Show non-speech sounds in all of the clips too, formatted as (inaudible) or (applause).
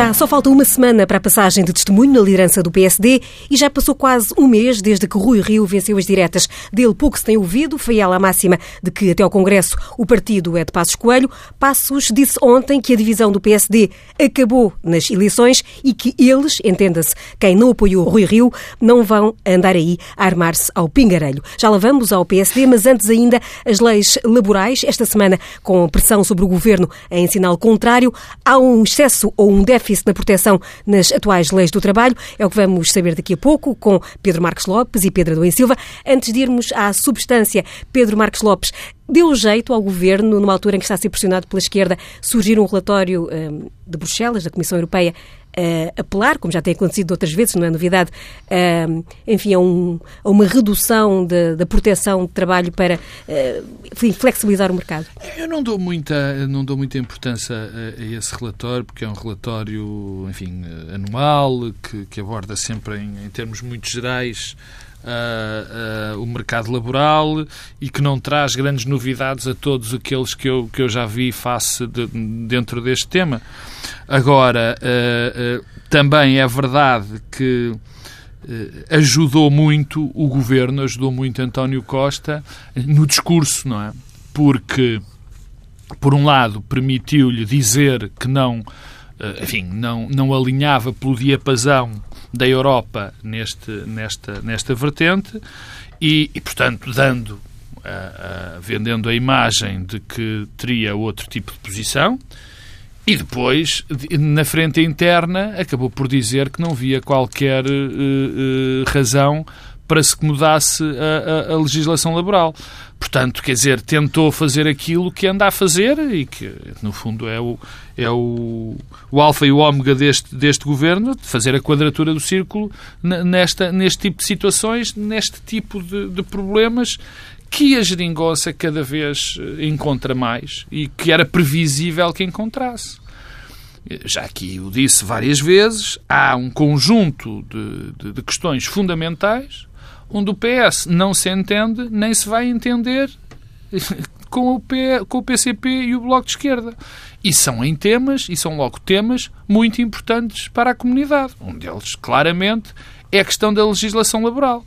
Já só falta uma semana para a passagem de testemunho na liderança do PSD e já passou quase um mês desde que Rui Rio venceu as diretas. Dele pouco se tem ouvido, foi ela a máxima de que até ao Congresso o partido é de Passos Coelho. Passos disse ontem que a divisão do PSD acabou nas eleições e que eles, entenda-se, quem não apoiou Rui Rio, não vão andar aí a armar-se ao pingarelho. Já lá vamos ao PSD, mas antes ainda as leis laborais. Esta semana, com pressão sobre o governo em sinal contrário, há um excesso ou um déficit déficit na proteção nas atuais leis do trabalho. É o que vamos saber daqui a pouco com Pedro Marques Lopes e Pedro Adão Silva. Antes de irmos à substância, Pedro Marques Lopes deu jeito ao governo, numa altura em que está a ser pressionado pela esquerda, surgir um relatório um, de Bruxelas, da Comissão Europeia, uh, apelar, como já tem acontecido outras vezes, não é novidade, uh, enfim, a, um, a, uma redução da proteção de trabalho para uh, flexibilizar o mercado? Eu não dou muita, não dou muita importância a, a esse relatório, porque é um relatório, enfim, anual, que, que aborda sempre em, em termos muito gerais Uh, uh, o mercado laboral e que não traz grandes novidades a todos aqueles que eu, que eu já vi face de, dentro deste tema. Agora, uh, também é verdade que ajudou muito o governo, ajudou muito António Costa no discurso, não é? Porque, por um lado, permitiu-lhe dizer que não, enfim, não, não alinhava pelo diapasão da Europa neste, nesta, nesta vertente e, e portanto, dando, uh, uh, vendendo a imagem de que teria outro tipo de posição. E depois, na frente interna, acabou por dizer que não via qualquer uh, razão para se que mudasse a, a, a, legislação laboral. Portanto, quer dizer, tentou fazer aquilo que anda a fazer e que, no fundo, é o, é o, o alfa e o ômega deste, deste governo, de fazer a quadratura do círculo nesta, neste tipo de situações, neste tipo de, de problemas que a geringonça cada vez eh, encontra mais e que era previsível que encontrasse. Já aqui o disse várias vezes, há um conjunto de, de, de questões fundamentais onde o PS não se entende nem se vai entender (laughs) com o, P, com o PCP e o Bloco de Esquerda. E são em temas, e são logo temas muito importantes para a comunidade. Um deles, claramente, é a questão da legislação laboral.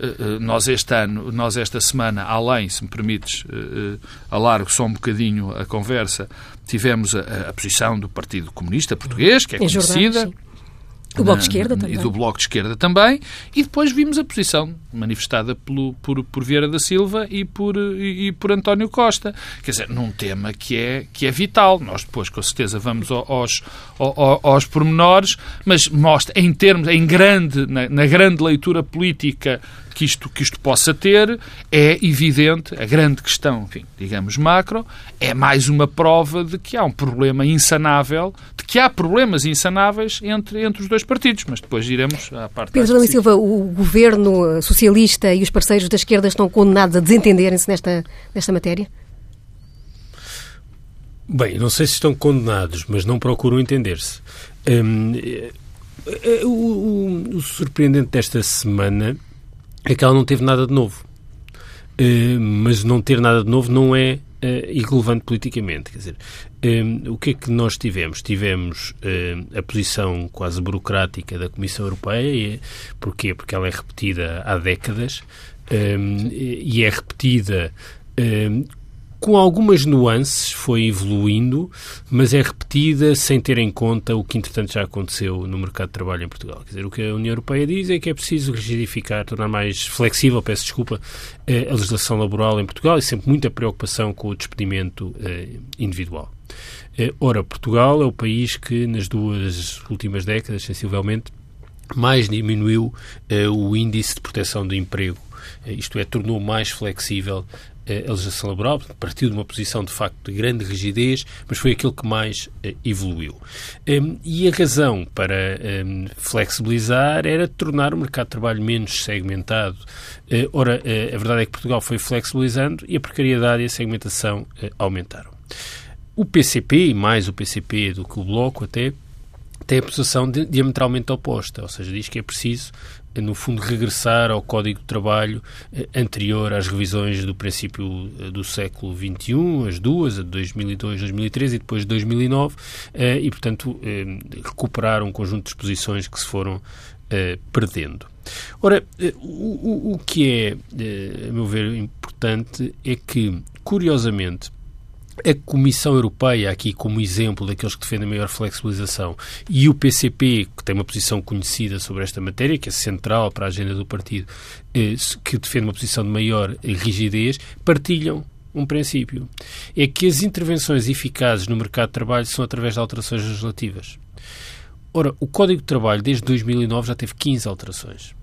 Eh, eh, nós este ano, nós esta semana, além, se me permites, uh, alargo só um bocadinho a conversa, tivemos a, a posição do Partido Comunista Português, que é conhecida. Do Bloco de Esquerda também. E do Bloco de Esquerda também. E depois vimos a posição manifestada pelo, por, por Vieira da Silva e por, e, e, por António Costa. Quer dizer, num tema que é, que é vital. Nós depois, com certeza, vamos aos, aos, aos pormenores, mas mostra, em termos, em grande, na, na grande leitura política que isto, que isto possa ter, é evidente, a grande questão, enfim, digamos macro, é mais uma prova de que há um problema insanável, de que há problemas insanáveis entre, entre os dois partidos, mas depois iremos à parte... Pedro Adão Silva, o governo socialista e os parceiros da esquerda estão condenados a desentenderem-se nesta, nesta matéria? Bem, não sei se estão condenados, mas não procuram entender-se. Hum, eh, eh, o, o, o surpreendente desta semana é que ela não teve nada de novo. Uh, mas não ter nada de novo não é uh, irrelevante politicamente. Quer dizer, uh, o que é que nós tivemos? Tivemos a posição quase burocrática da Comissão Europeia. E, porquê? Porque ela é repetida há décadas e é repetida com algumas nuances, foi evoluindo, mas é repetida sem ter em conta o que, entretanto, já aconteceu no mercado de trabalho em Portugal. Quer dizer, o que a União Europeia diz é que é preciso rigidificar, tornar mais flexível, peço desculpa, eh, a legislação laboral em Portugal e sempre muita preocupação com o despedimento eh, individual. Eh, ora, Portugal é o país que, nas duas últimas décadas, sensivelmente, mais diminuiu o índice de proteção do emprego isto é, tornou mais flexível a legislação laboral, partiu de uma posição de facto de grande rigidez, mas foi aquilo que mais uh, evoluiu. Um, e a razão para um, flexibilizar era tornar o mercado de trabalho menos segmentado. Uh, ora, a verdade é que Portugal foi flexibilizando e a precariedade e a segmentação aumentaram. O PCP, e mais o PCP do que o Bloco até, tem a posição diametralmente oposta, ou seja, diz que é preciso no fundo, regressar ao Código de Trabalho eh, anterior às revisões do princípio eh, do século XXI, as duas, a de 2002, 2013 e depois de 2009, eh, e, portanto, recuperar um conjunto de disposições que se foram perdendo. Ora, o, o que é, a meu ver, importante é que, curiosamente, a Comissão Europeia, aqui como exemplo daqueles que defendem maior flexibilização, e o PCP, que tem uma posição conhecida sobre esta matéria, que é central para a agenda do partido, eh, que defende uma posição de maior rigidez, partilham um princípio. É que as intervenções eficazes no mercado de trabalho são através de alterações legislativas. Ora, o Código de Trabalho, desde 2009, já teve 15 alterações.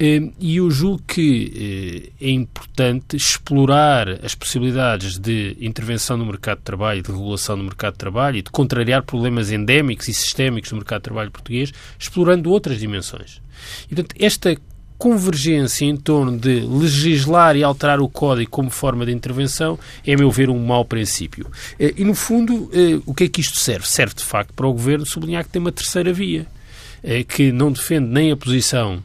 Hum, e eu julgo que eh, é importante explorar as possibilidades de intervenção no mercado de trabalho, de regulação no mercado de trabalho e de contrariar problemas endémicos e sistémicos do mercado de trabalho português, explorando outras dimensões. E, portanto, esta convergência em torno de legislar e alterar o código como forma de intervenção é, a meu ver, um mau princípio. Eh, e, no fundo, eh, o que é que isto serve? Serve, de facto, para o Governo sublinhar que tem uma terceira via, que não defende nem a posição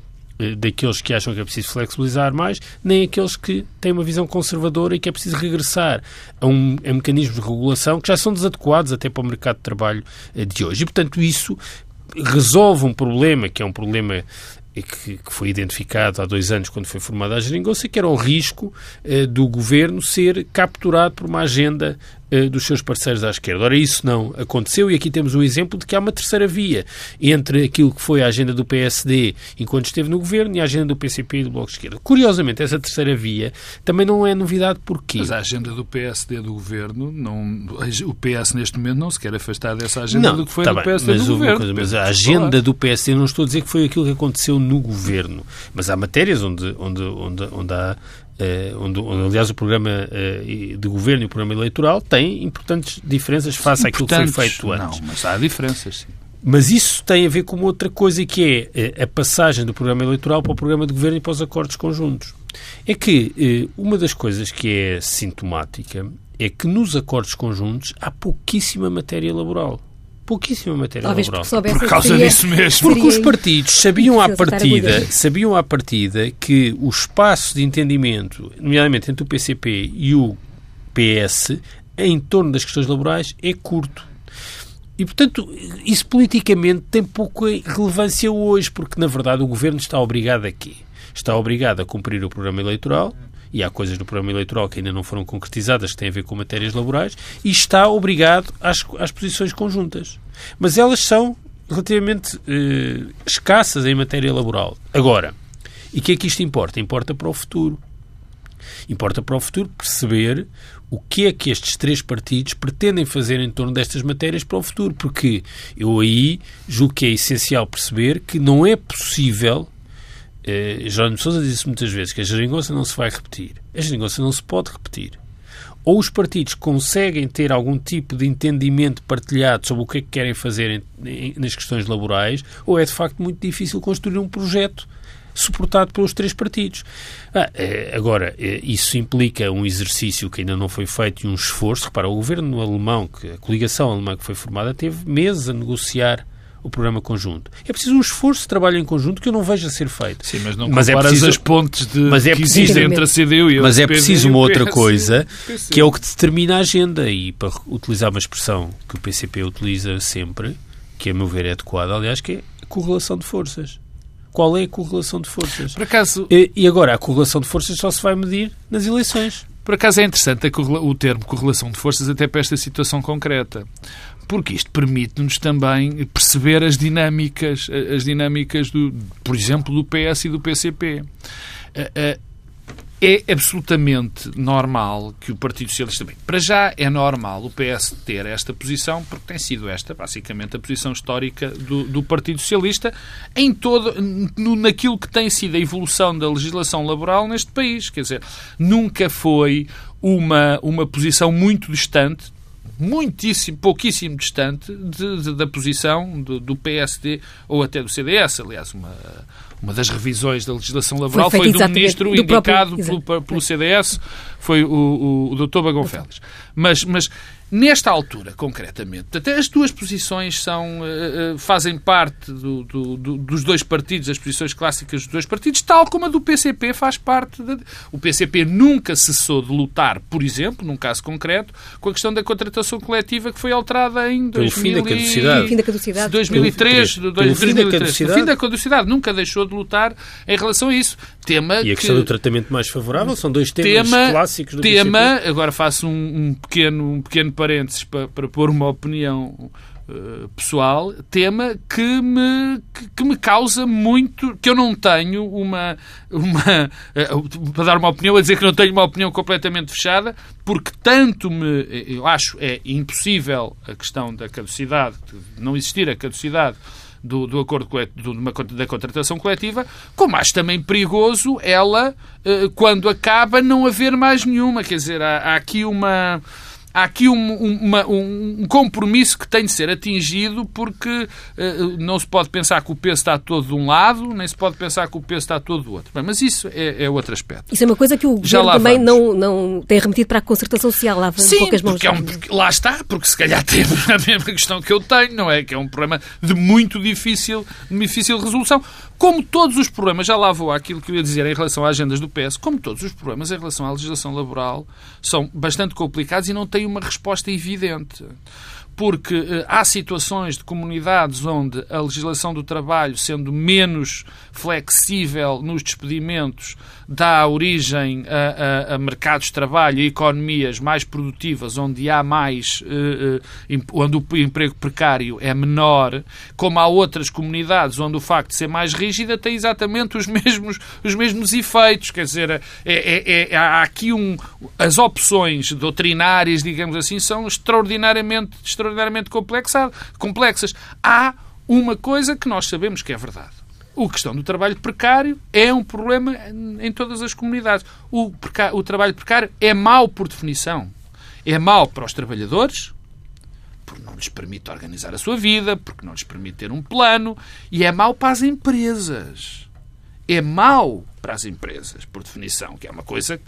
daqueles que acham que é preciso flexibilizar mais, nem aqueles que têm uma visão conservadora e que é preciso regressar a, um, a mecanismos de regulação que já são desadequados até para o mercado de trabalho eh, de hoje. E, portanto, isso resolve um problema que é um problema que, que, foi identificado há dois anos quando foi formada a geringonça, que era o risco eh, do governo ser capturado por uma agenda eh, dos seus parceiros à esquerda. Ora, isso não aconteceu e aqui temos um exemplo de que há uma terceira via entre aquilo que foi a agenda do PSD enquanto esteve no governo e a agenda do PCP e do Bloco de Esquerda. Curiosamente, essa terceira via também não é novidade porquê? Mas a agenda do PSD do governo, não, o PS neste momento não se quer afastar dessa agenda não, do que foi tá do PSD mas do governo. Coisa, mas a agenda do PSD, não estou a dizer que foi aquilo que aconteceu no governo, mas há matérias onde, onde, onde, onde há Uh, onde, onde, aliás, o programa uh, de governo e o programa eleitoral têm importantes diferenças face àquilo que foi feito antes. Não, mas há diferenças, sim. Mas isso tem a ver com outra coisa que é uh, a passagem do programa eleitoral para o programa de governo e para os acordos conjuntos. É que uma das coisas que é sintomática é que nos acordos conjuntos há pouquíssima matéria laboral pouquíssima matéria Talvez laboral. Por causa seria, disso mesmo. Porque os partidos sabiam à partida, sabiam à partida que o espaço de entendimento, nomeadamente entre o PCP e o PS, em torno das questões laborais, é curto. E, portanto, isso politicamente tem pouca relevância hoje, porque, na verdade, o governo está obrigado a quê? Está obrigado a cumprir o programa eleitoral, e há coisas no programa eleitoral que ainda não foram concretizadas que têm a ver com matérias laborais, e está obrigado às, às posições conjuntas. Mas elas são relativamente eh, escassas em matéria laboral. Agora, e o que é que isto importa? Importa para o futuro. Importa para o futuro perceber o que é que estes três partidos pretendem fazer em torno destas matérias para o futuro, porque eu aí julgo que é essencial perceber que não é possível eh, Jerónimo Sousa disse muitas vezes que a geringonça não se vai repetir. A geringonça não se pode repetir. Ou os partidos conseguem ter algum tipo de entendimento partilhado sobre o que é que querem fazer em, em, nas questões laborais, ou é de facto muito difícil construir um projeto suportado pelos três partidos. Ah, eh, agora, eh, isso implica um exercício que ainda não foi feito e um esforço. Repara, o governo alemão, que, a coligação alemã que foi formada, teve meses a negociar o programa conjunto. É preciso um esforço de trabalho em conjunto que eu não vejo a ser feito. Sim, mas não mas é preciso, as pontes de, mas é existem entre a CDU e o Mas é preciso uma outra coisa, que é o que determina a agenda. E para utilizar uma expressão que o PCP utiliza sempre, que a meu ver é adequada, aliás, que é a correlação de forças. Qual é a correlação de forças? Por acaso... E, e agora, a correlação de forças só se vai medir nas eleições. Por acaso é interessante o termo correlação de forças até para esta situação concreta porque isto permite-nos também perceber as dinâmicas, as dinâmicas do, por exemplo, do PS e do PCP. É absolutamente normal que o Partido Socialista. Bem, para já é normal o PS ter esta posição, porque tem sido esta, basicamente, a posição histórica do, do Partido Socialista em todo, no, naquilo que tem sido a evolução da legislação laboral neste país. Quer dizer, nunca foi uma, uma posição muito distante, muitíssimo, pouquíssimo distante de, de, da posição do, do, PSD ou até do CDS. Aliás, uma, uma das revisões da legislação laboral foi, foi do ministro do indicado próprio, pelo, pelo CDS, foi o, o, o Dr. Bagão Félix. Mas, mas Nesta altura, concretamente, até as duas posições são, uh, uh, fazem parte do, do, do, dos dois partidos, as posições clássicas dos dois partidos, tal como a do PCP faz parte. De... O PCP nunca cessou de lutar, por exemplo, num caso concreto, com a questão da contratação coletiva que foi alterada em 2000 fim da caducidade. Fim da caducidade. 2003. Pelo, pelo 2003. Fim da caducidade. O fim da caducidade. Nunca deixou de lutar em relação a isso. Tema e a questão que... do tratamento mais favorável são dois temas tema, clássicos do tema, PCP. agora faço um, um pequeno, um pequeno parênteses para, para pôr uma opinião uh, pessoal, tema que me, que, me causa muito, que eu não tenho uma, uma uh, para dar uma opinião, a dizer que não tenho uma opinião completamente fechada, porque tanto me, eu acho, é impossível a questão da caducidade, de não existir a caducidade do, do acordo do, da contratação coletiva, como acho também perigoso ela, uh, quando acaba, não haver mais nenhuma. Quer dizer, há, há aqui uma há aqui um, uma, um, compromisso que tem de ser atingido porque uh, não se pode pensar que o peso está todo de um lado, nem se pode pensar que o peso está todo do outro. Bem, mas isso é, é, outro aspecto. Isso é uma coisa que o Já governo também não, não tem remetido para a concertação social, lá Sim, poucas mãos. Porque é um, porque, lá está, porque se calhar (laughs) tem a mesma questão que eu tenho, não é? Que é um problema de muito difícil, difícil resolução. Como todos os problemas, já lá vou àquilo que eu ia dizer em relação às agendas do PS, como todos os problemas em relação à legislação laboral são bastante complicados e não têm uma resposta evidente porque eh, há situações de comunidades onde a legislação do trabalho, sendo menos flexível nos despedimentos, dá origem a, a, a mercados de trabalho e economias mais produtivas, onde há mais, eh, eh, onde o emprego precário é menor, como há outras comunidades onde o facto de ser mais rígida tem exatamente os (laughs) mesmos, os mesmos efeitos. Quer dizer, é, é, é, há aqui um. As opções doutrinárias, digamos assim, são extraordinariamente, extraordinariamente complexas. Há uma coisa que nós sabemos que é verdade. A questão do trabalho precário é um problema em todas as comunidades. O, o trabalho precário é mau por definição. É mau para os trabalhadores, porque não lhes permite organizar a sua vida, porque não lhes permite ter um plano, e é mau para as empresas. É mau para as empresas, por definição, que é uma coisa que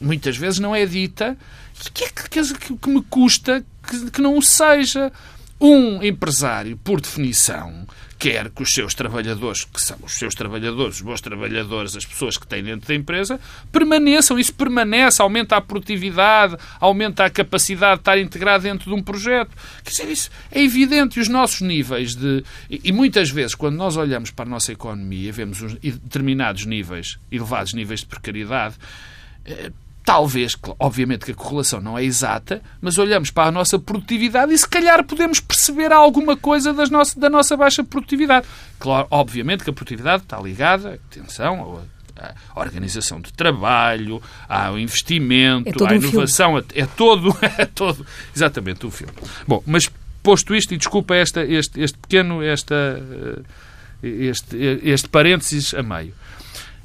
muitas vezes não é dita e que, é que, que me custa que, que não o seja. Um empresário, por definição, quer que os seus trabalhadores, que são os seus trabalhadores, os bons trabalhadores, as pessoas que têm dentro da empresa, permaneçam. Isso permanece, aumenta a produtividade, aumenta a capacidade de estar integrado dentro de um projeto. Quer dizer, isso é evidente. E os nossos níveis de. E muitas vezes, quando nós olhamos para a nossa economia, vemos determinados níveis, elevados níveis de precariedade eh, Talvez, obviamente que a correlação não é exata, mas olhamos para a nossa produtividade e se calhar podemos perceber alguma coisa das nossa, da nossa baixa produtividade. Claro, obviamente que a produtividade está ligada, atenção, à organização de trabalho, ao investimento, é à inovação, um é todo, (laughs) é todo exatamente o filme. Bom, mas posto isto, e desculpa esta, este, este pequeno, esta, eh, este, este parênteses a meio.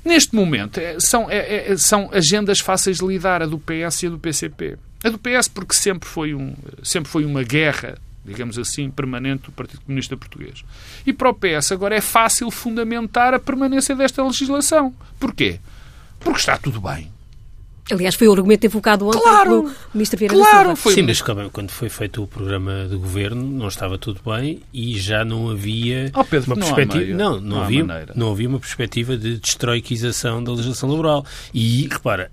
Neste momento, é, são, é, é, são agendas fáceis de lidar, a do PS e a do PCP. A do PS porque sempre foi, um, sempre foi uma guerra, digamos assim, permanente do Partido Comunista Português. E para o PS agora é fácil fundamentar a permanência desta legislação. Porquê? Porque está tudo bem. Aliás, foi o argumento evocado ontem claro, pelo Ministro Vieira claro, da Silva. Foi... Sim, mas quando foi feito o programa de governo não estava tudo bem e já não havia oh, Pedro, uma não perspectiva. Não, não, não, havia, não havia uma perspectiva de destroiquização da legislação laboral. E, repara,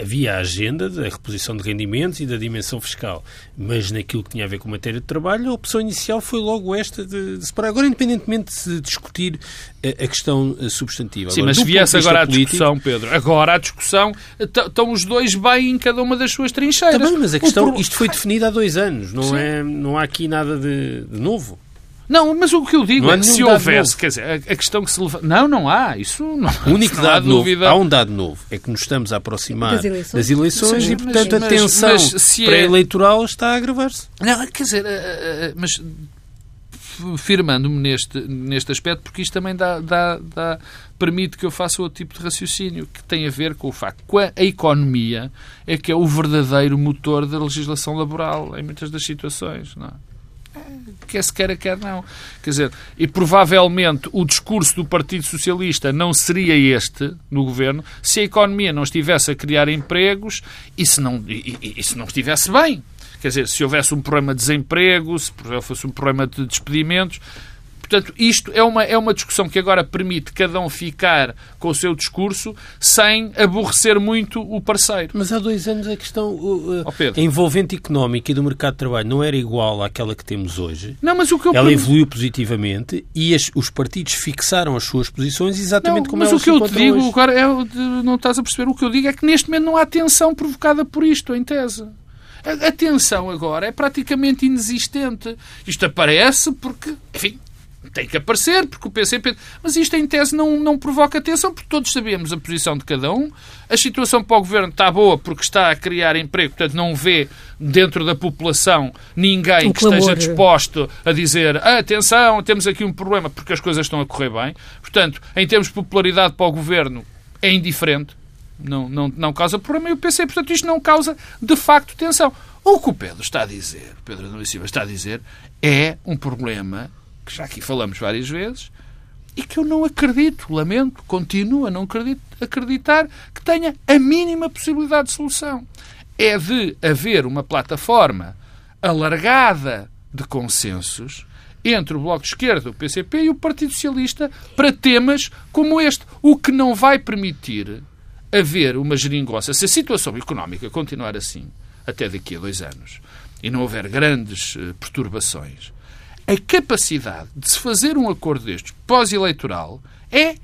havia a agenda da reposição de rendimentos e da dimensão fiscal, mas naquilo que tinha a ver com matéria de trabalho, a opção inicial foi logo esta de, de separar. Agora, independentemente de se discutir a, a questão eh, substantiva. Sim, agora, mas se viesse agora à discussão, Pedro, agora à discussão, estão os dois bem em cada uma das suas trincheiras. Também, mas a questão, isto foi definido há dois anos, não, é, não há aqui nada de, de novo. Não, mas o que eu digo é que se houvesse, quer dizer, a, a, questão que se levanta. Não, não há. Isso não. (laughs) O único dado novo, há um dado novo, é que nos estamos a aproximar das eleições, das eleições Sim, e, portanto, mas, a tensão é- pré-eleitoral é... está a agravar-se. Não, quer dizer, eh, eh, mas firmando-me neste, neste aspecto, porque isto também dá, dá, dá, permite que eu faça outro tipo de raciocínio, que tem a ver com o facto que a economia é que é o verdadeiro motor da legislação laboral em muitas das situações. Não é? Quer se queira, quer não. Quer dizer, e provavelmente o discurso do Partido Socialista não seria este no governo se a economia não estivesse a criar empregos e se não, e, e, e se não estivesse bem. Quer dizer, se houvesse um problema de desemprego, se fosse um problema de despedimentos, Portanto, isto é uma, é uma discussão que agora permite cada um ficar com o seu discurso sem aborrecer muito o parceiro. Mas há dois anos a questão uh, oh, envolvente económica e do mercado de trabalho não era igual àquela que temos hoje. Não, mas o que eu Ela evoluiu positivamente e as, os partidos fixaram as suas posições exatamente não, como elas Mas o que eu te digo, hoje. agora, é, não estás a perceber, o que eu digo é que neste momento não há tensão provocada por isto, em tese. A tensão agora é praticamente inexistente. Isto aparece porque, enfim, tem que aparecer, porque o PCP. Mas isto, em tese, não, não provoca tensão, porque todos sabemos a posição de cada um. A situação para o governo está boa porque está a criar emprego, portanto, não vê dentro da população ninguém que esteja disposto a dizer ah, atenção, temos aqui um problema, porque as coisas estão a correr bem. Portanto, em termos de popularidade para o governo, é indiferente. Não, não, não causa problema. E o PC, portanto, isto não causa de facto tensão. O que o Pedro está a dizer, Pedro Adão Silva está a dizer, é um problema que já aqui falamos várias vezes, e que eu não acredito, lamento, continuo a não acreditar que tenha a mínima possibilidade de solução. É de haver uma plataforma alargada de consensos entre o Bloco de Esquerda, o PCP e o Partido Socialista para temas como este, o que não vai permitir haver uma geringonça. Se a situação económica continuar assim até daqui a dois anos e não houver grandes eh, perturbações, a capacidade de se fazer um acordo destes pós-eleitoral é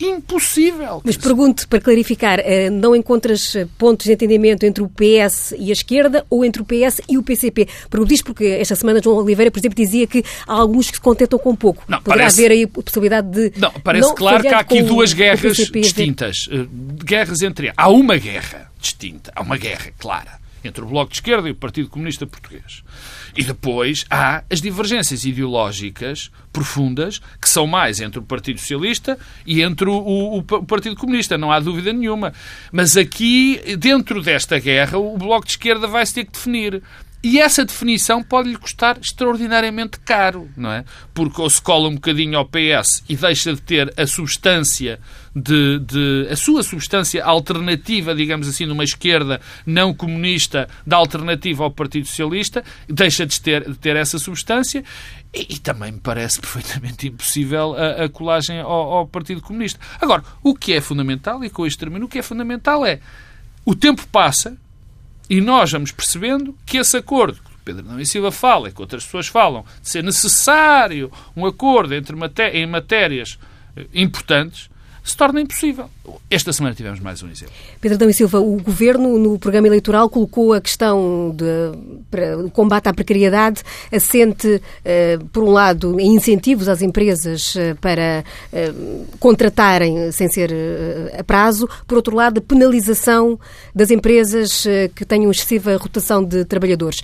impossível. Mas pergunto, para clarificar, eh, não encontras eh, pontos de entendimento entre o PS e a esquerda ou entre o PS e o PCP? Pergunto isto porque esta semana João Oliveira, por exemplo, dizia que há alguns que se contentam com pouco. Não, Poderá parece... haver aí a possibilidade de... Não, parece não claro que há aqui duas guerras distintas. Eh, guerras entre... Há uma guerra distinta, há uma guerra clara entre o Bloco de Esquerda e o Partido Comunista Português. E depois há as divergências ideológicas profundas, que são mais entre o Partido Socialista e entre o, o, o, Partido Comunista, não há dúvida nenhuma. Mas aqui, dentro desta guerra, o Bloco de Esquerda vai se ter que definir. E essa definição pode-lhe custar extraordinariamente caro, não é? Porque ou se cola um bocadinho ao PS e deixa de ter a substância de, de, a sua substância alternativa, digamos assim, numa esquerda não comunista da alternativa ao Partido Socialista, deixa de ter, de ter essa substância e, e, também me parece (laughs) perfeitamente impossível a, a colagem ao, ao, Partido Comunista. Agora, o que é fundamental, e com isto termino, o que é fundamental é o tempo passa, e nós vamos percebendo que esse acordo que Pedro Não e Silva fala e que outras pessoas falam de ser necessário um acordo entre maté em matérias eh, importantes se torna impossível. Esta semana tivemos mais um exemplo. Pedro Dão e Silva, o Governo, no programa eleitoral, colocou a questão do combate à precariedade assente, eh, por um lado, em incentivos às empresas eh, para eh, contratarem sem ser a prazo, por outro lado, a penalização das empresas que tenham excessiva rotação de trabalhadores.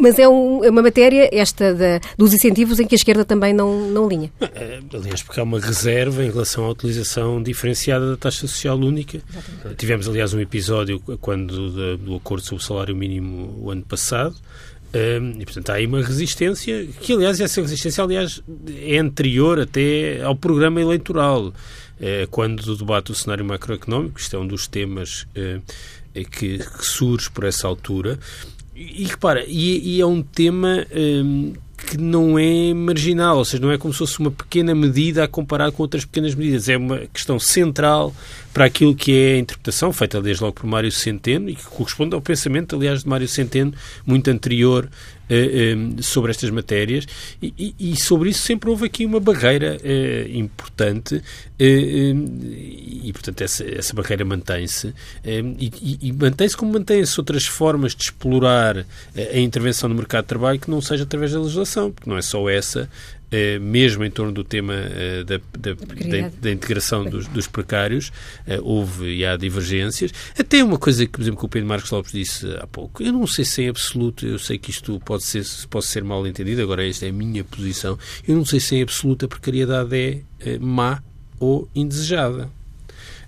Mas é, um, é uma matéria, esta da, dos incentivos, em que a esquerda também não, não linha. É, aliás, porque há uma reserva em relação à utilização diferenciada da taxa social única. Exatamente. Tivemos, aliás, um episódio quando do, do acordo sobre o salário mínimo o ano passado. Um, e, portanto, há aí uma resistência, que, aliás, essa resistência, aliás, é anterior até ao programa eleitoral. É, quando do debate do cenário macroeconómico, isto é um dos temas é, que, que surge por essa altura, e repara, e, e é um tema hum, que não é marginal, ou seja, não é como se fosse uma pequena medida a comparar com outras pequenas medidas. É uma questão central para aquilo que é a interpretação, feita desde logo por Mário Centeno, e que corresponde ao pensamento, aliás, de Mário Centeno, muito anterior sobre estas matérias, e, e, sobre isso sempre houve aqui uma barreira uh, importante, e, portanto, essa, essa barreira mantém-se, e, e mantém-se como mantém-se outras formas de explorar a intervenção no mercado de trabalho que não seja através da legislação, porque não é só essa eh, mesmo em torno do tema eh, da, da, da, da integração dos, dos precários, eh, houve e há divergências. Até uma coisa que, por exemplo, que o Pedro Marcos Lopes disse há pouco, eu não sei se é absoluto, eu sei que isto pode ser, pode ser mal entendido, agora esta é a minha posição, eu não sei se em absoluto a precariedade é má ou indesejada.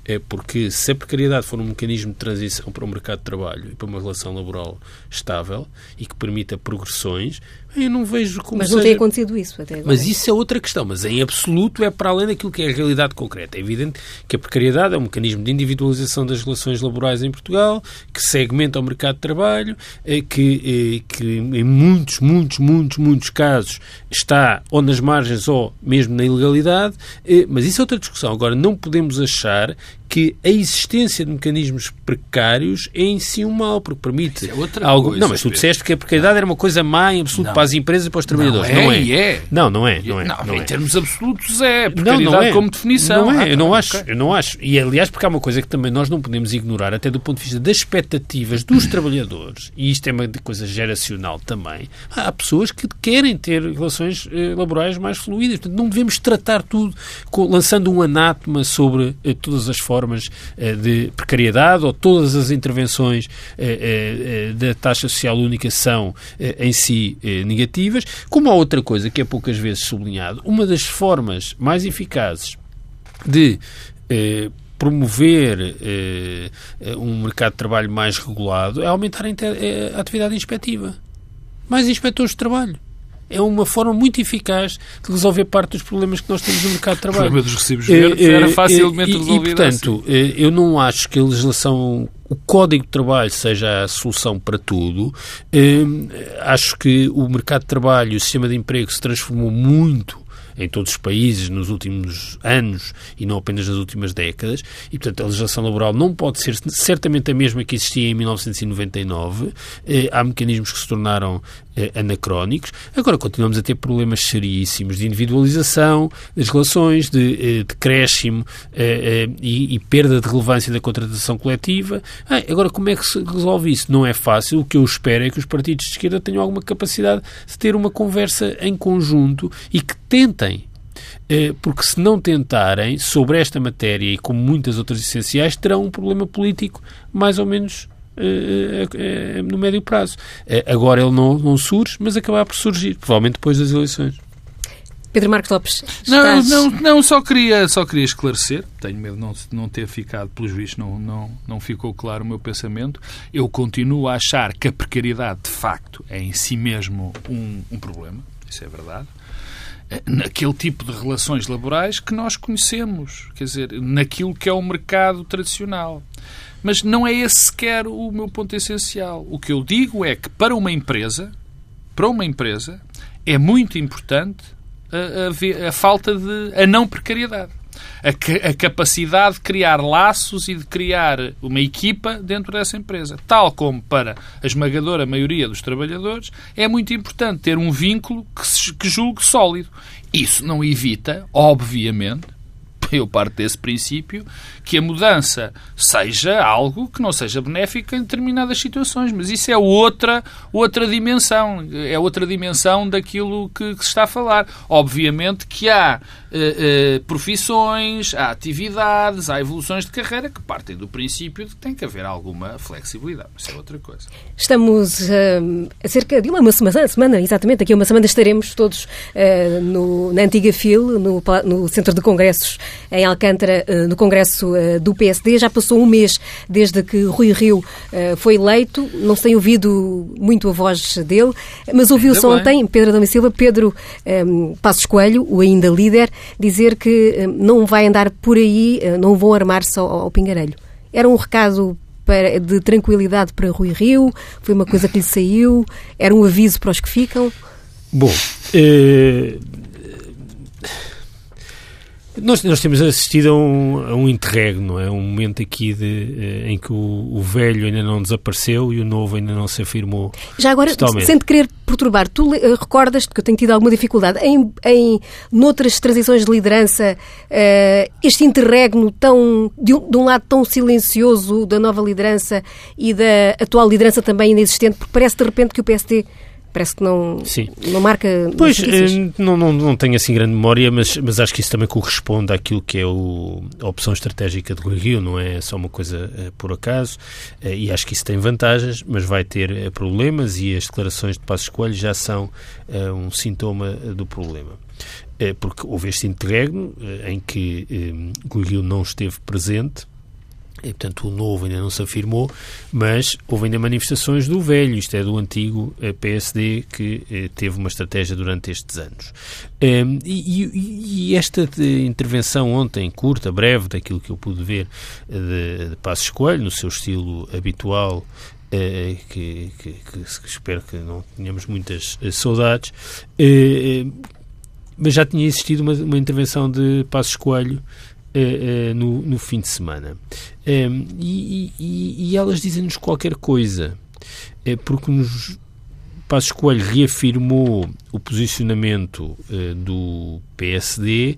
É porque se a precariedade for um mecanismo de transição para o mercado de trabalho e para uma relação laboral estável e que permita progressões, Eu não vejo como Mas não seja... tem acontecido isso até agora. Mas isso é outra questão. Mas em absoluto é para além daquilo que é a realidade concreta. É evidente que a precariedade é um mecanismo de individualização das relações laborais em Portugal, que segmenta o mercado de trabalho, eh, que, eh, que em muitos, muitos, muitos, muitos casos está ou nas margens ou mesmo na ilegalidade. Eh, mas isso é outra discussão. Agora, não podemos achar que a existência de mecanismos precários é em si um mal, porque permite é outra algo. Coisa, não, mas tu disseste que a precariedade era uma coisa má em absoluto não. para as empresas e para os trabalhadores. Não é, não é. é. Não, não é. Não, é, não, não em é. termos absolutos é. Precariedade não, não é. como definição. Não é, ah, eu não okay. acho. Eu não acho. E aliás, porque há uma coisa que também nós não podemos ignorar, até do ponto de vista das expectativas dos trabalhadores, e isto é uma coisa geracional também. Há pessoas que querem ter relações eh, laborais mais fluídas. Portanto, não devemos tratar tudo lançando um anátema sobre eh, todas as formas eh, de precariedade ou todas as intervenções eh, eh, da taxa social única são em si negativas. Como há outra coisa que é poucas vezes sublinhado, uma das formas mais eficazes de promover um mercado de trabalho mais regulado é aumentar a atividade inspectiva. Mais inspectores de trabalho é uma forma muito eficaz de resolver parte dos problemas que nós temos no mercado de trabalho. O problema dos recibos verdes era facilmente resolvido. E, portanto, assim. eu não acho que a legislação, o Código de Trabalho seja a solução para tudo. Acho que o mercado de trabalho, o sistema de emprego se transformou muito em todos os países nos últimos anos e não apenas nas últimas décadas, e portanto a legislação laboral não pode ser certamente a mesma que existia em 1999. Eh, há mecanismos que se tornaram eh, anacrónicos. Agora continuamos a ter problemas seríssimos de individualização das relações, de eh, decréscimo e, e, perda de relevância da contratação coletiva. Ah, agora, como é que se resolve isso? Não é fácil. O que eu espero é que os partidos de esquerda tenham alguma capacidade de ter uma conversa em conjunto e que tentem eh, porque se não tentarem sobre esta matéria e como muitas outras essenciais, terão um problema político mais ou menos eh, eh, no médio prazo. Agora ele não, não surge, mas acabar por surgir, provavelmente depois das eleições. Pedro Marcos Lopes. Não, estás... não, não, só queria, só queria esclarecer. Tenho medo de não, não ter ficado, pelos vistos, não, não, não ficou claro o meu pensamento. Eu continuo a achar que a precariedade, de facto, é em si mesmo um, um problema. Isso é verdade naquele tipo de relações laborais que nós conhecemos, quer dizer, naquilo que é o mercado tradicional. Mas não é esse sequer o meu ponto essencial. O que eu digo é que para uma empresa, para uma empresa, é muito importante a, a, a falta de a não precariedade a, a, capacidade de criar laços e de criar uma equipa dentro dessa empresa. Tal como para a esmagadora maioria dos trabalhadores, é muito importante ter um vínculo que, se, que julgue sólido. Isso não evita, obviamente, eu parto desse princípio, que a mudança seja algo que não seja benéfico em determinadas situações. Mas isso é outra, outra dimensão. É outra dimensão daquilo que, que se está a falar. Obviamente que há uh, uh, profissões, há atividades, há evoluções de carreira que partem do princípio de que tem que haver alguma flexibilidade. Isso é outra coisa. Estamos uh, a cerca de uma semana, semana, exatamente, daqui a uma semana estaremos todos no, na antiga FIL, no, no Centro de Congressos em Alcântara, no Congresso do PSD. Já passou um mês desde que Rui Rio foi eleito, não se tem ouvido muito a voz dele, mas ouviu-se ontem Pedro Adão e Silva, Pedro um, Passos Coelho, o ainda líder, dizer que eh, não vai andar por aí, eh, não vão armar-se ao, ao pingarelho. Era um recado para, de tranquilidade para Rui Rio? Foi uma coisa que lhe saiu? Era um aviso para os que ficam? Bom, eh, nós, nós temos assistido a um, a um interregno, é? Um momento aqui de, eh, em que o, o, velho ainda não desapareceu e o novo ainda não se afirmou. Já agora, totalmente. sem te querer perturbar, tu uh, recordas que eu tenho tido alguma dificuldade em, em noutras transições de liderança, uh, este interregno tão, de um, de um, lado tão silencioso da nova liderança e da atual liderança também ainda existente, porque parece de repente que o PSD parece que não, Sim. não marca. Pois, eh, não, não, não tenho assim grande memória, mas, mas acho que isso também corresponde àquilo que é o, a opção estratégica do Rio, não é só uma coisa uh, por acaso, uh, e acho que isso tem vantagens, mas vai ter uh, problemas e as declarações de Passos Coelho já são um sintoma do problema. Porque houve este interregno em que o Rio não esteve presente, E, portanto, o novo ainda não se afirmou, mas houve ainda manifestações do velho, isto é, do antigo eh, PSD, que eh, teve uma estratégia durante estes anos. Um, e, e, e, esta intervenção ontem, curta, breve, daquilo que eu pude ver de, de Passos Coelho, no seu estilo habitual, Uh, que, que, que, espero que não tenhamos muitas uh, saudades, uh, mas já tinha existido uma, uma intervenção de Passos Coelho uh, no, no, fim de semana. Um, ehm, e, e, e, elas dizem-nos qualquer coisa, uh, porque nos Passos Coelho reafirmou o posicionamento do PSD,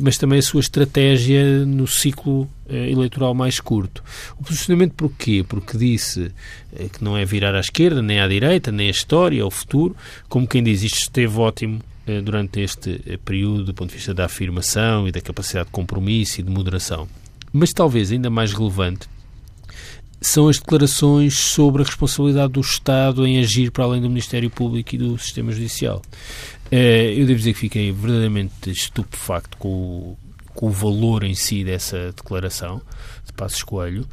mas também a sua estratégia no ciclo eleitoral mais curto. O posicionamento porquê? Porque disse que não é virar à esquerda, nem à direita, nem a história, o futuro, como quem diz isto esteve ótimo durante este eh, período do ponto de vista da afirmação e da capacidade de compromisso e de moderação. Mas talvez ainda mais relevante são as declarações sobre a responsabilidade do Estado em agir para além do Ministério Público e do Sistema Judicial. Eh, eu devo dizer que fiquei verdadeiramente estupefacto com o, com o valor em si dessa declaração de Passos Coelho,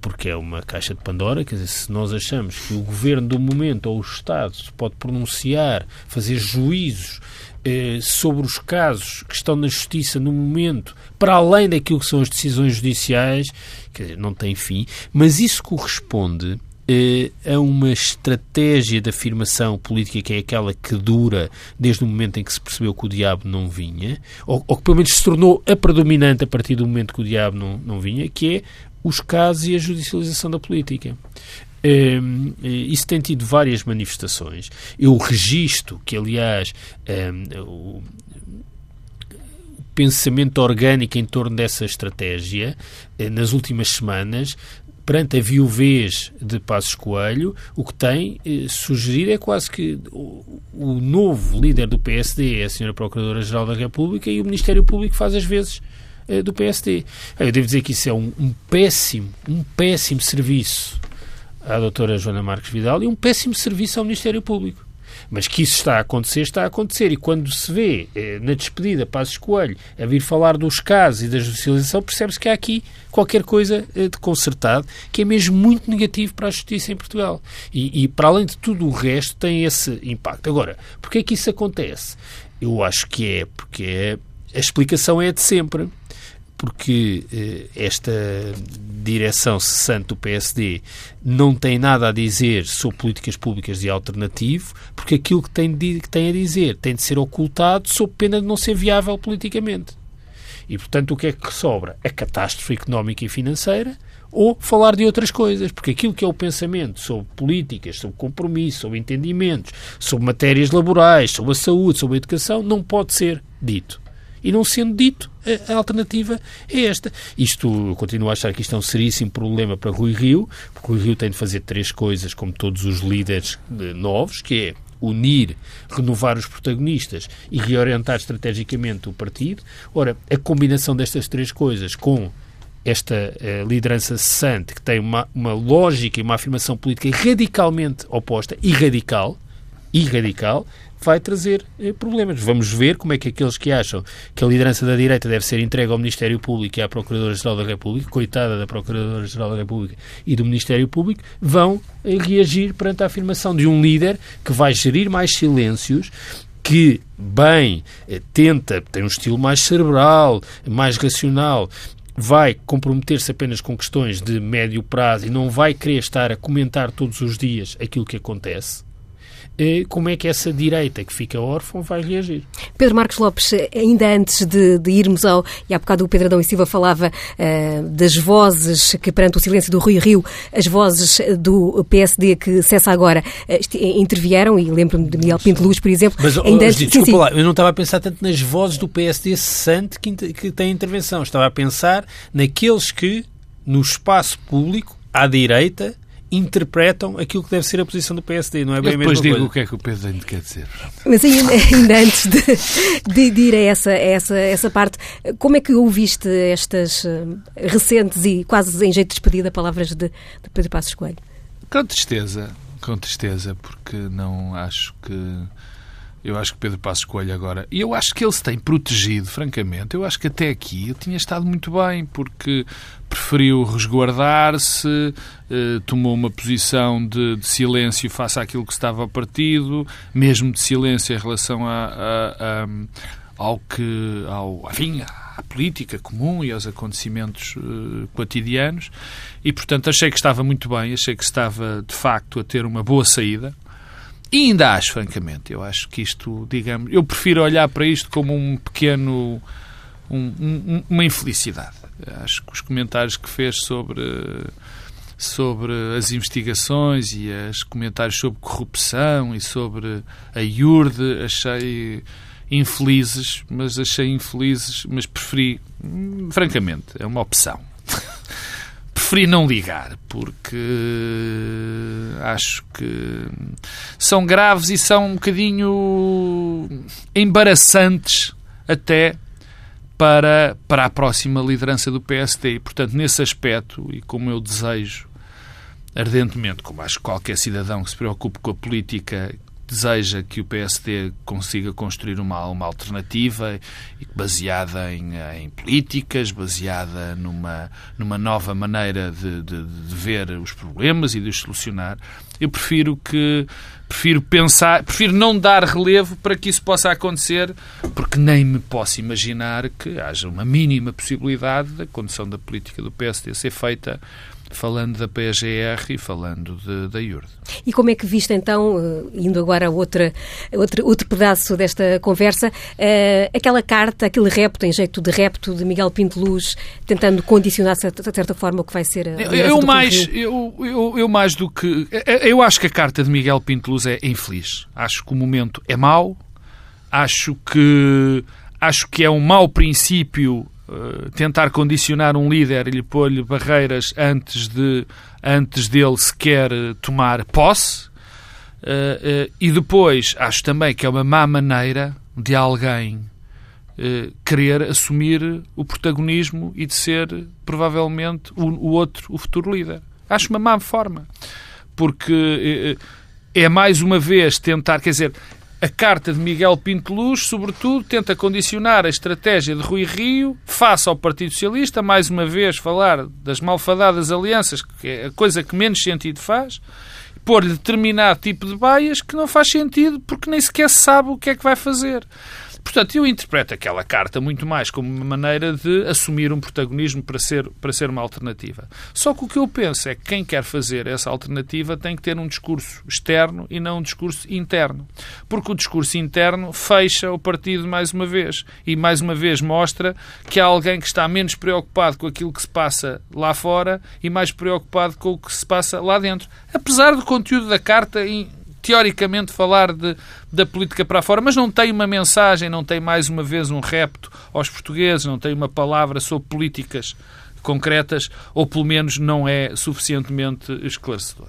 porque é uma caixa de Pandora, quer dizer, se nós achamos que o governo do momento ou o Estado se pode pronunciar, fazer juízos eh, sobre os casos que estão na Justiça no momento, para além daquilo que são as decisões judiciais, quer dizer, não tem fim, mas isso corresponde eh, a uma estratégia de afirmação política que é aquela que dura desde o momento em que se percebeu que o diabo não vinha, ou, ou que pelo menos se tornou a predominante a partir do momento que o diabo não, não vinha, que é os casos e a judicialização da política. Um, isso tem tido várias manifestações. Eu registro que, aliás, um, o, pensamento orgânico em torno dessa estratégia, eh, nas últimas semanas, perante a viuvez de Passos Coelho, o que tem eh, sugerido é quase que o, o, novo líder do PSD é a Sra. Procuradora-Geral da República e o Ministério Público faz as vezes eh, do PSD. Eu devo dizer que isso é um, um péssimo, um péssimo serviço à doutora Joana Marques Vidal e um péssimo serviço ao Ministério Público. Mas que isso está a acontecer, está a acontecer. E quando se vê eh, na despedida Passos Coelho a vir falar dos casos e da judicialização, percebe-se que há aqui qualquer coisa eh, de consertado que é mesmo muito negativo para a justiça em Portugal. E, e para além de tudo o resto, tem esse impacto. Agora, porquê é que isso acontece? Eu acho que é porque a explicação é de sempre porque eh, esta direção cessante do PSD não tem nada a dizer sobre políticas públicas de alternativo, porque aquilo que tem, de, que tem a dizer tem de ser ocultado sob pena de não ser viável politicamente. E, portanto, o que é que sobra? A catástrofe económica e financeira ou falar de outras coisas, porque aquilo que é o pensamento sobre políticas, sobre compromisso, sobre entendimentos, sobre matérias laborais, sobre a saúde, sobre a educação, não pode ser dito. E não sendo dito, a, alternativa é esta. Isto, continuo a achar que isto é um seríssimo problema para Rui Rio, porque Rui Rio tem de fazer três coisas, como todos os líderes novos, que é unir, renovar os protagonistas e reorientar estrategicamente o partido. Ora, a combinação destas três coisas com esta uh, liderança cessante, que tem uma, uma lógica e uma afirmação política radicalmente oposta e radical, e radical, vai trazer eh, problemas. Vamos ver como é que aqueles que acham que a liderança da direita deve ser entregue ao Ministério Público e à Procuradora-Geral da República, coitada da Procuradora-Geral da República e do Ministério Público, vão eh, reagir perante a afirmação de um líder que vai gerir mais silêncios que bem eh, tenta, tem um estilo mais cerebral, mais racional, vai comprometer-se apenas com questões de médio prazo e não vai querer estar a comentar todos os dias aquilo que acontece, como é que essa direita que fica órfã vai reagir. Pedro Marcos Lopes, ainda antes de, de irmos ao. E há bocado o Pedro Adão e Silva falava uh, das vozes que, perante o silêncio do Rui Rio, as vozes do PSD que cessa agora uh, intervieram, e lembro-me de Miguel Pinto Luz, por exemplo. Mas, ainda oh, antes... desculpa sim, sim. lá, eu não estava a pensar tanto nas vozes do PSD cessante que, que tem intervenção, estava a pensar naqueles que, no espaço público, à direita, interpretam aquilo que deve ser a posição do PSD, não é bem Eu mesma depois digo coisa. o que é que o Pedro ainda quer dizer. Mas ainda, (laughs) ainda antes de, de, de, ir a essa, essa, essa parte, como é que ouviste estas uh, recentes e quase em jeito de despedida palavras de, de Pedro Passos Coelho? Com tristeza, com tristeza, porque não acho que Eu acho que Pedro Passos Coelho agora. E eu acho que ele se tem protegido, francamente. Eu acho que até aqui ele tinha estado muito bem, porque preferiu resguardar-se, eh, tomou uma posição de, de, silêncio face àquilo que estava partido, mesmo de silêncio em relação a, a, a ao que. Ao, enfim, à política comum e aos acontecimentos cotidianos. E, portanto, achei que estava muito bem, achei que estava, de facto, a ter uma boa saída. E ainda acho, francamente, eu acho que isto, digamos, eu prefiro olhar para isto como um pequeno, um, um, uma infelicidade. Acho que os comentários que fez sobre, sobre as investigações e os comentários sobre corrupção e sobre a IURD, achei infelizes, mas achei infelizes, mas preferi, hum, francamente, é uma opção. (laughs) preferi não ligar, porque acho que são graves e são um bocadinho embaraçantes até para, para a próxima liderança do PSD. E, portanto, nesse aspecto, e como eu desejo ardentemente, como acho que qualquer cidadão que se preocupe com a política deseja que o PSD consiga construir uma, uma alternativa baseada em, em políticas, baseada numa, numa nova maneira de, de, de, ver os problemas e de os solucionar. Eu prefiro que prefiro pensar, prefiro não dar relevo para que isso possa acontecer, porque nem me posso imaginar que haja uma mínima possibilidade da condução da política do PSD ser feita falando da PGR e falando de, da IURD. E como é que viste então, eh, indo agora a outra, outro, outro pedaço desta conversa, uh, aquela carta, aquele repto, em jeito de repto de Miguel Pinto Luz, tentando condicionar de certa forma o que vai ser a eu, eu mais eu, eu, eu, mais do que... Eu acho que a carta de Miguel Pinto Luz é infeliz. Acho que o momento é mau, acho que, acho que é um mau princípio eh, tentar condicionar um líder e lhe pôr-lhe barreiras antes, de, antes dele sequer tomar posse. Uh, e depois, acho também que é uma má maneira de alguém querer assumir o protagonismo e de ser, provavelmente, o, o outro, o futuro líder. Acho uma má forma. Porque é mais uma vez tentar, quer dizer, a carta de Miguel Pinto Luz, sobretudo, tenta condicionar a estratégia de Rui Rio face ao Partido Socialista, mais uma vez falar das malfadadas alianças, que é a coisa que menos sentido faz, pôr-lhe determinado tipo de baias que não faz sentido porque nem sequer sabe o que é que vai fazer. Portanto, eu interpreto aquela carta muito mais como uma maneira de assumir um protagonismo para ser, para ser uma alternativa. Só que o que eu penso é que quem quer fazer essa alternativa tem que ter um discurso externo e não um discurso interno. Porque o discurso interno fecha o partido mais uma vez. E mais uma vez mostra que há alguém que está menos preocupado com aquilo que se passa lá fora e mais preocupado com o que se passa lá dentro. Apesar do conteúdo da carta teoricamente falar de, da política para fora, mas não tem uma mensagem, não tem mais uma vez um repto aos portugueses, não tem uma palavra sobre políticas concretas, ou pelo menos não é suficientemente esclarecedor.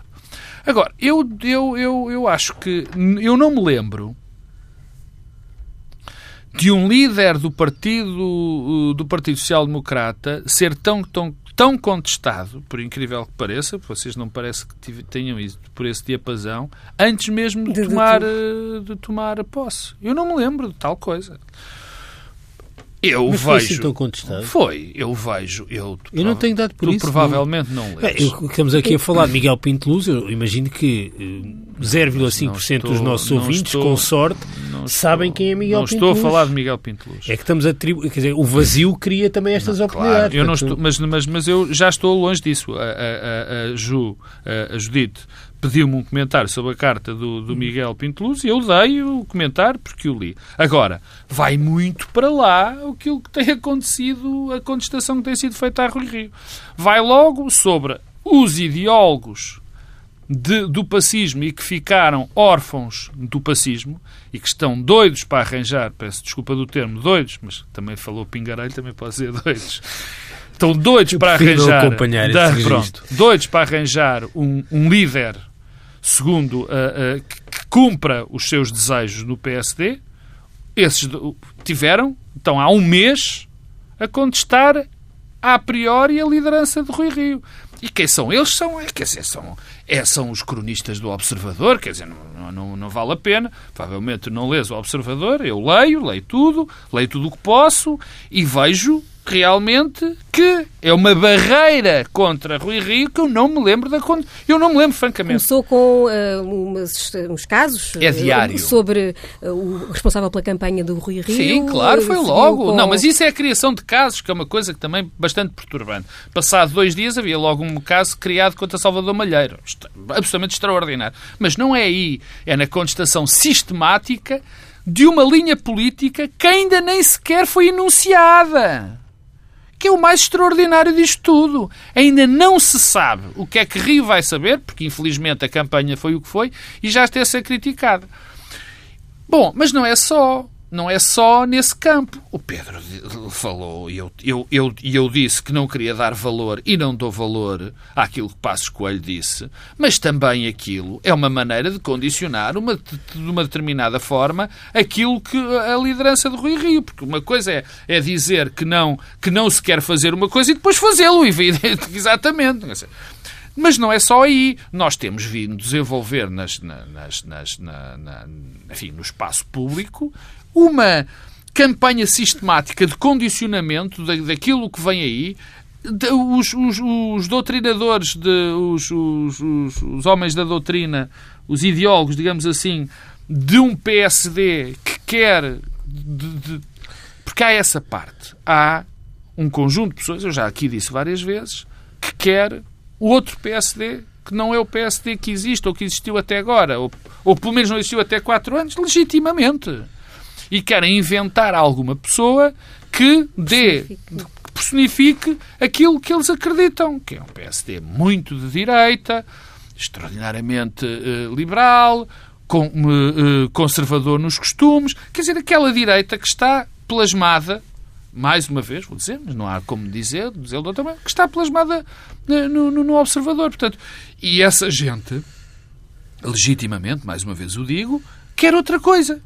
Agora, eu, eu, eu, eu acho que eu não me lembro de um líder do Partido do Partido Social Democrata ser tão, tão tão contestado, por incrível que pareça, vocês não parece que tenham ido por esse diapasão, antes mesmo de, de tomar, de, eh, de tomar a posse. Eu não me lembro de tal coisa. Eu Mas vejo. Foi assim tão contestado? Foi, eu vejo. Eu, eu não tenho dado por tu isso. provavelmente não, não lês. É, estamos aqui a falar de Miguel Pinto Luz, eu imagino que 0,5% eh, dos nossos ouvintes, estou, com sorte, sabem quem é Miguel Pinto Luz. Não estou a falar de Miguel Pinto Luz. É que estamos a tribu... Quer dizer, o vazio cria também estas não, oportunidades. Claro, eu não estou, mas, mas, mas eu já estou longe disso. A, a, a, a Ju, a, a Judite, pediu-me um comentário sobre a carta do, do Miguel Pinto Luz e eu dei o comentário porque o li. Agora, vai muito para lá aquilo que tem (laughs) acontecido, a contestação que tem sido feita a Rui Rio. Vai logo sobre os ideólogos de, do pacismo e que ficaram órfãos do pacismo e que estão doidos para arranjar, peço desculpa do termo, doidos, mas também falou pingarelho, também pode ser (laughs) doidos estão doidos para arranjar da, pronto, doidos para arranjar um, um líder segundo uh, que, cumpra os seus desejos no PSD. Esses tiveram, estão há um mês a contestar a priori a liderança de Rui Rio. E quem são eles? São, é, quer dizer, são, é, são os cronistas do Observador, quer dizer, não, não, não vale a pena. Provavelmente não lês o Observador, eu leio, leio tudo, leio tudo o que posso e vejo realmente que é uma barreira contra Rui Rio que eu não me lembro da eu não me lembro francamente. Começou com uh, umas, uns casos é diário. Sobre uh, o responsável pela campanha do Rui Rio. Sim, claro, foi logo. Com... Não, mas isso é a criação de casos, que é uma coisa que também bastante perturbante. Passado dois dias havia logo um caso criado contra Salvador Malheiro. Absolutamente extraordinário. Mas não é aí, é na contestação sistemática de uma linha política que ainda nem sequer foi enunciada que é o mais extraordinário disto tudo. Ainda não se sabe o que é que Rio vai saber, porque infelizmente a campanha foi o que foi, e já está a ser criticada. Bom, mas não é só não é só nesse campo. O Pedro falou e eu, eu, eu, eu disse que não queria dar valor e não dou valor àquilo que Passos Coelho disse, mas também aquilo é uma maneira de condicionar uma, de uma determinada forma aquilo que a liderança de Rui Rio. Porque uma coisa é, é dizer que não, que não se quer fazer uma coisa e depois fazê-lo, (laughs) exatamente. Mas não é só aí. Nós temos vindo desenvolver nas, nas, nas, na, na, enfim, no espaço público uma campanha sistemática de condicionamento daquilo que vem aí. Os, os, os doutrinadores, de, os, os, os, homens da doutrina, os ideólogos, digamos assim, de um PSD que quer. De, porque há essa parte. Há um conjunto de pessoas, eu já aqui disse várias vezes, que quer o outro PSD que não é o PSD que existe ou que existiu até agora, ou, ou pelo menos não existiu até quatro anos, legitimamente e querem inventar alguma pessoa que dê, que personifique aquilo que eles acreditam, que é um PSD muito de direita, extraordinariamente uh, liberal, com, uh, conservador nos costumes, quer dizer, aquela direita que está plasmada, mais uma vez, vou dizer, mas não há como dizer, dizer de outra maneira, que está plasmada no, no, no observador. Portanto, e essa gente, legitimamente, mais uma vez o digo, quer outra coisa.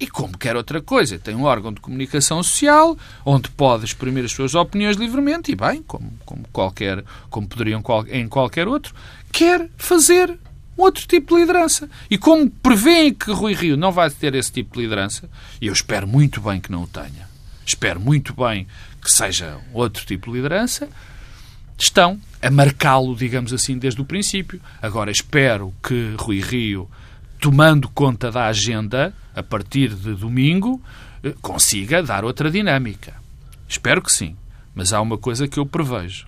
E como quer outra coisa, tem um órgão de comunicação social onde pode exprimir as suas opiniões livremente e bem, como, como qualquer, como poderiam em qualquer outro, quer fazer outro tipo de liderança. E como prevêem que Rui Rio não vai ter esse tipo de liderança, e eu espero muito bem que não o tenha, espero muito bem que seja outro tipo de liderança, estão a marcá-lo, digamos assim, desde o princípio. Agora espero que Rui Rio tomando conta da agenda, a partir de domingo, eh, consiga dar outra dinâmica. Espero que sim. Mas há uma coisa que eu prevejo.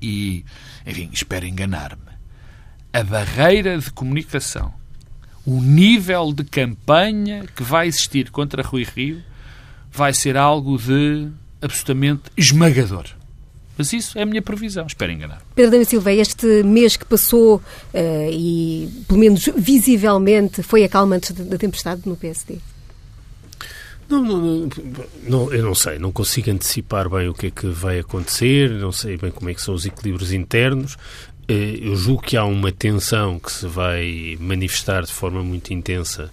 E, enfim, espero enganar-me. A barreira de comunicação, o nível de campanha que vai existir contra Rui Rio, vai ser algo de absolutamente esmagador. Mas isso é a minha previsão, espero enganar. Pedro Daniel Silva, este mês que passou uh, e, pelo menos visivelmente, foi acalmante da tempestade no PSD? Não, não, não, eu não sei, não consigo antecipar bem o que é que vai acontecer, não sei bem como é que são os equilíbrios internos. Eh, eu julgo que há uma tensão que se vai manifestar de forma muito intensa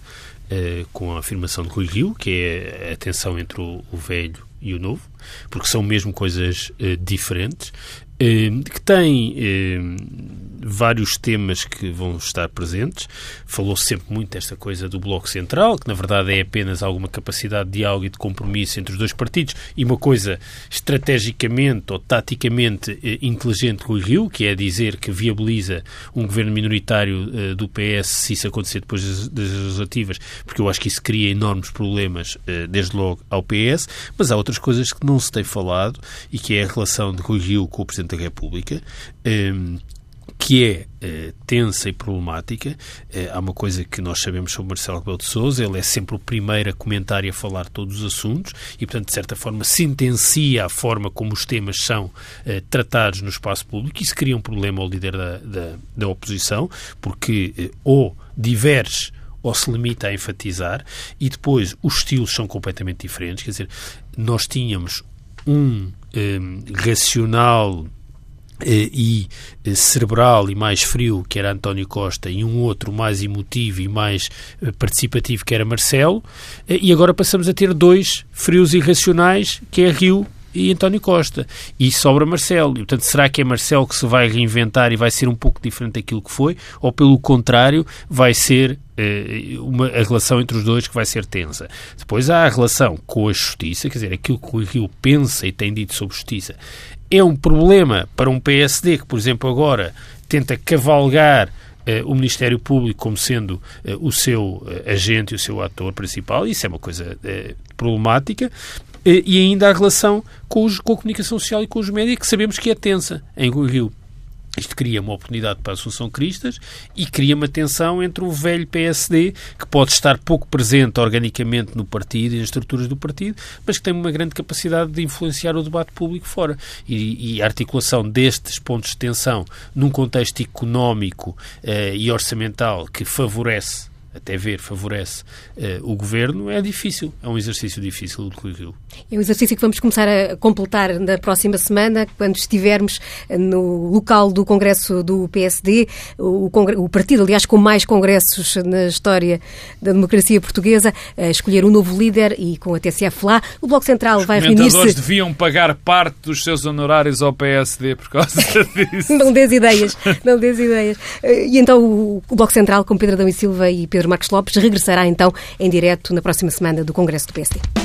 eh, com a afirmação de Rui Rio, que é a tensão entre o velho e o novo, porque são mesmo coisas uh, diferentes, uh, que têm uh, vários temas que vão estar presentes. Falou -se sempre muito desta coisa do Bloco Central, que na verdade é apenas alguma capacidade de diálogo e de compromisso entre os dois partidos, e uma coisa estrategicamente ou taticamente eh, inteligente com o Rio, que é dizer que viabiliza um governo minoritário eh, do PS se isso acontecer depois das, legislativas, porque eu acho que isso cria enormes problemas, eh, desde logo, ao PS, mas há outras coisas que não se tem falado e que é a relação de Rui Rio com o Presidente da República, ehm, que é eh, tensa e problemática. Eh, há uma coisa que nós sabemos sobre Marcelo Rebelo de Sousa, ele é sempre o primeiro a comentar e a falar todos os assuntos e, portanto, de certa forma, sentencia a forma como os temas são eh, tratados no espaço público. Isso cria um problema ao líder da, da, da oposição, porque ou diverge ou se limita a enfatizar, e depois os estilos são completamente diferentes. Quer dizer, nós tínhamos um, racional eh, e eh, cerebral e mais frio, que era António Costa, e um outro mais emotivo e mais eh, participativo, que era Marcelo, e agora passamos a ter dois frios e racionais, que é Rio e António Costa. E sobra Marcelo. E, portanto, será que é Marcelo que se vai reinventar e vai ser um pouco diferente daquilo que foi? Ou, pelo contrário, vai ser eh, uma, a relação entre os dois que vai ser tensa. Depois há a relação com a justiça, quer dizer, aquilo que o Rio pensa e tem dito sobre justiça. É um problema para um PSD que, por exemplo, agora tenta cavalgar Uh, o Ministério Público como sendo uh, o seu uh, agente e o seu ator principal, isso é uma coisa problemática, e ainda a relação com, os, com, a comunicação social e com os médias, que sabemos que é tensa em Rio. Isto cria uma oportunidade para a Assunção Cristas e cria uma tensão entre o velho PSD, que pode estar pouco presente organicamente no partido e nas estruturas do partido, mas que tem uma grande capacidade de influenciar o debate público fora. E, e a articulação destes pontos de tensão num contexto económico eh, e orçamental que favorece até ver, favorece uh, o governo, é difícil. É um exercício difícil do Rio. É um exercício que vamos começar a completar na próxima semana, quando estivermos no local do Congresso do PSD, o, o partido, aliás, com mais congressos na história da democracia portuguesa, a escolher um novo líder e com a TCF lá. O Bloco Central Os vai reunir-se. Os deviam pagar parte dos seus honorários ao PSD por causa (laughs) disso. não dês ideias, não dês ideias. E então o Bloco Central, com Pedro Adão e Silva e Pedro Marcos Lopes, regressará então em direto na próxima semana do Congresso do PSD.